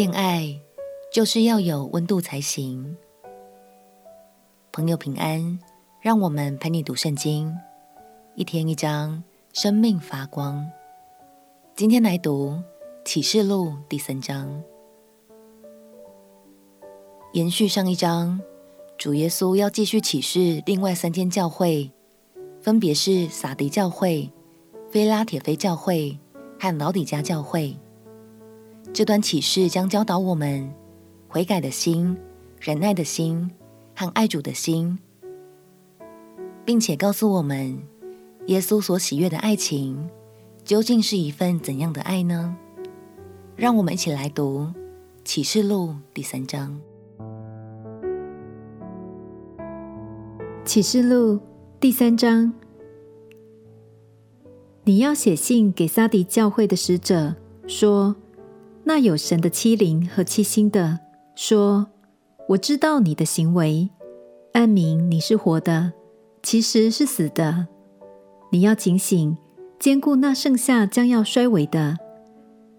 恋爱就是要有温度才行。朋友平安，让我们陪你读圣经，一天一章，生命发光。今天来读启示录第三章，延续上一章，主耶稣要继续启示另外三间教会，分别是撒狄教会、菲拉铁非教会和老底嘉教会。这段启示将教导我们悔改的心、忍耐的心和爱主的心，并且告诉我们耶稣所喜悦的爱情究竟是一份怎样的爱呢？让我们一起来读启示录第三章。启示录第三章，你要写信给撒狄教会的使者说。那有神的欺凌和欺心的说：“我知道你的行为，暗明你是活的，其实是死的。你要警醒，兼顾那剩下将要衰微的，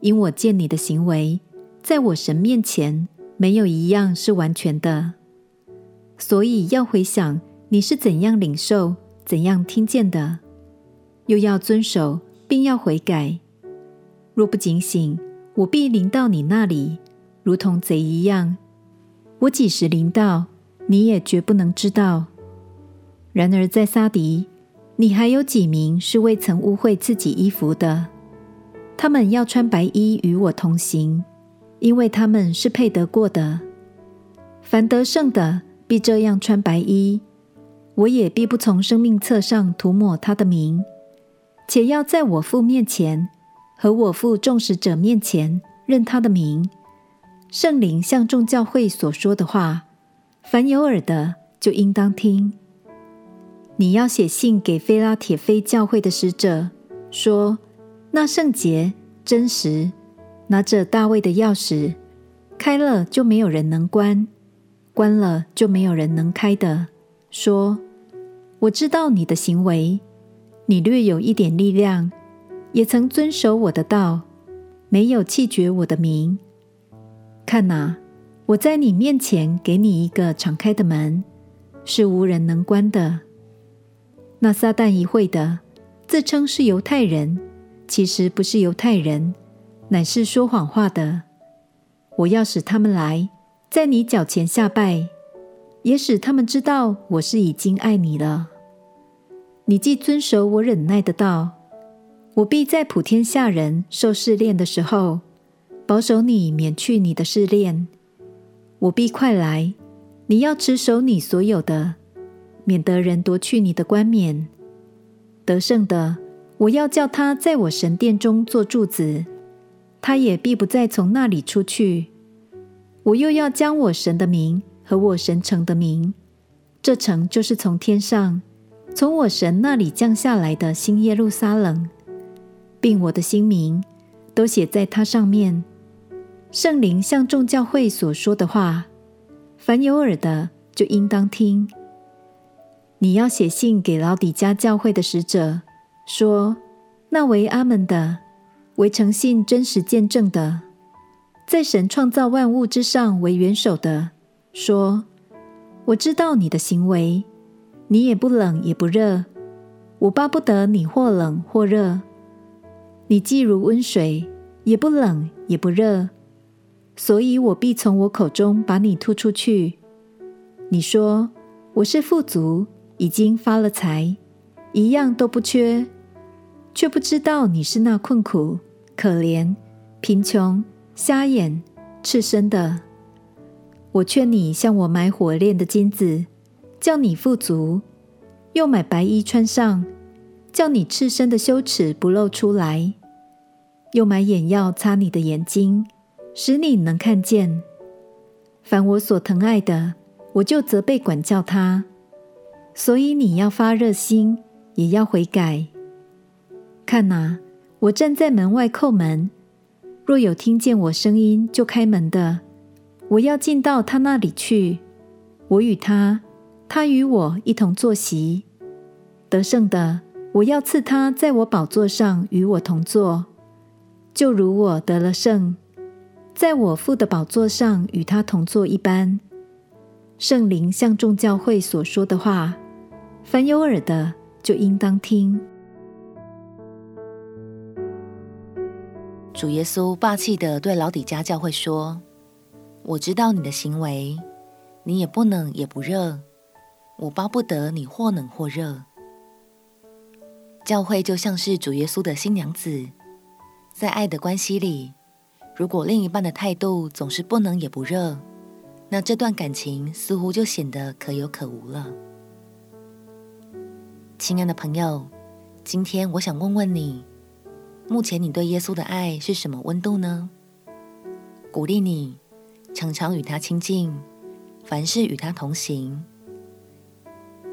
因我见你的行为，在我神面前没有一样是完全的。所以要回想你是怎样领受、怎样听见的，又要遵守，并要悔改。若不警醒，”我必临到你那里，如同贼一样。我几时临到，你也绝不能知道。然而在撒狄，你还有几名是未曾污秽自己衣服的，他们要穿白衣与我同行，因为他们是配得过的。凡得胜的，必这样穿白衣。我也必不从生命册上涂抹他的名，且要在我父面前。和我父众使者面前认他的名，圣灵向众教会所说的话，凡有耳的就应当听。你要写信给非拉铁非教会的使者，说：那圣洁真实，拿着大卫的钥匙，开了就没有人能关，关了就没有人能开的。说：我知道你的行为，你略有一点力量。也曾遵守我的道，没有弃绝我的名。看哪，我在你面前给你一个敞开的门，是无人能关的。那撒但一会的，自称是犹太人，其实不是犹太人，乃是说谎话的。我要使他们来，在你脚前下拜，也使他们知道我是已经爱你了。你既遵守我忍耐的道。我必在普天下人受试炼的时候，保守你免去你的试炼。我必快来，你要持守你所有的，免得人夺去你的冠冕。得胜的，我要叫他在我神殿中做柱子，他也必不再从那里出去。我又要将我神的名和我神城的名，这城就是从天上，从我神那里降下来的新耶路撒冷。并我的姓名都写在它上面。圣灵向众教会所说的话，凡有耳的就应当听。你要写信给老底嘉教会的使者，说：那为阿门的，为诚信真实见证的，在神创造万物之上为元首的，说：我知道你的行为，你也不冷也不热，我巴不得你或冷或热。你既如温水，也不冷也不热，所以我必从我口中把你吐出去。你说我是富足，已经发了财，一样都不缺，却不知道你是那困苦、可怜、贫穷、瞎眼、赤身的。我劝你向我买火炼的金子，叫你富足；又买白衣穿上，叫你赤身的羞耻不露出来。又买眼药擦你的眼睛，使你能看见。凡我所疼爱的，我就责备管教他。所以你要发热心，也要悔改。看哪，我站在门外叩门，若有听见我声音就开门的，我要进到他那里去，我与他，他与我一同坐席。得胜的，我要赐他在我宝座上与我同坐。就如我得了胜，在我父的宝座上与他同坐一般。圣灵向众教会所说的话，凡有耳的就应当听。主耶稣霸气地对老底嘉教会说：“我知道你的行为，你也不冷也不热。我巴不得你或冷或热。”教会就像是主耶稣的新娘子，在爱的关系里，如果另一半的态度总是不冷也不热，那这段感情似乎就显得可有可无了。亲爱的朋友，今天我想问问你，目前你对耶稣的爱是什么温度呢？鼓励你常常与他亲近，凡事与他同行。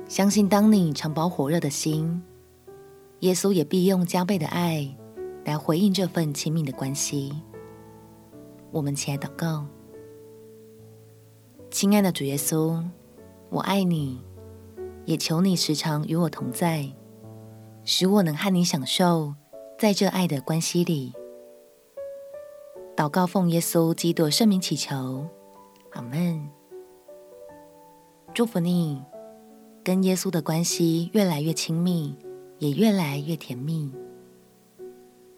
相信当你常保火热的心，耶稣也必用加倍的爱来回应这份亲密的关系。我们起来祷告，亲爱的主耶稣，我爱你，也求你时常与我同在，使我能和你享受在这爱的关系里。祷告奉耶稣基督圣名祈求，阿门。祝福你，跟耶稣的关系越来越亲密。也越来越甜蜜。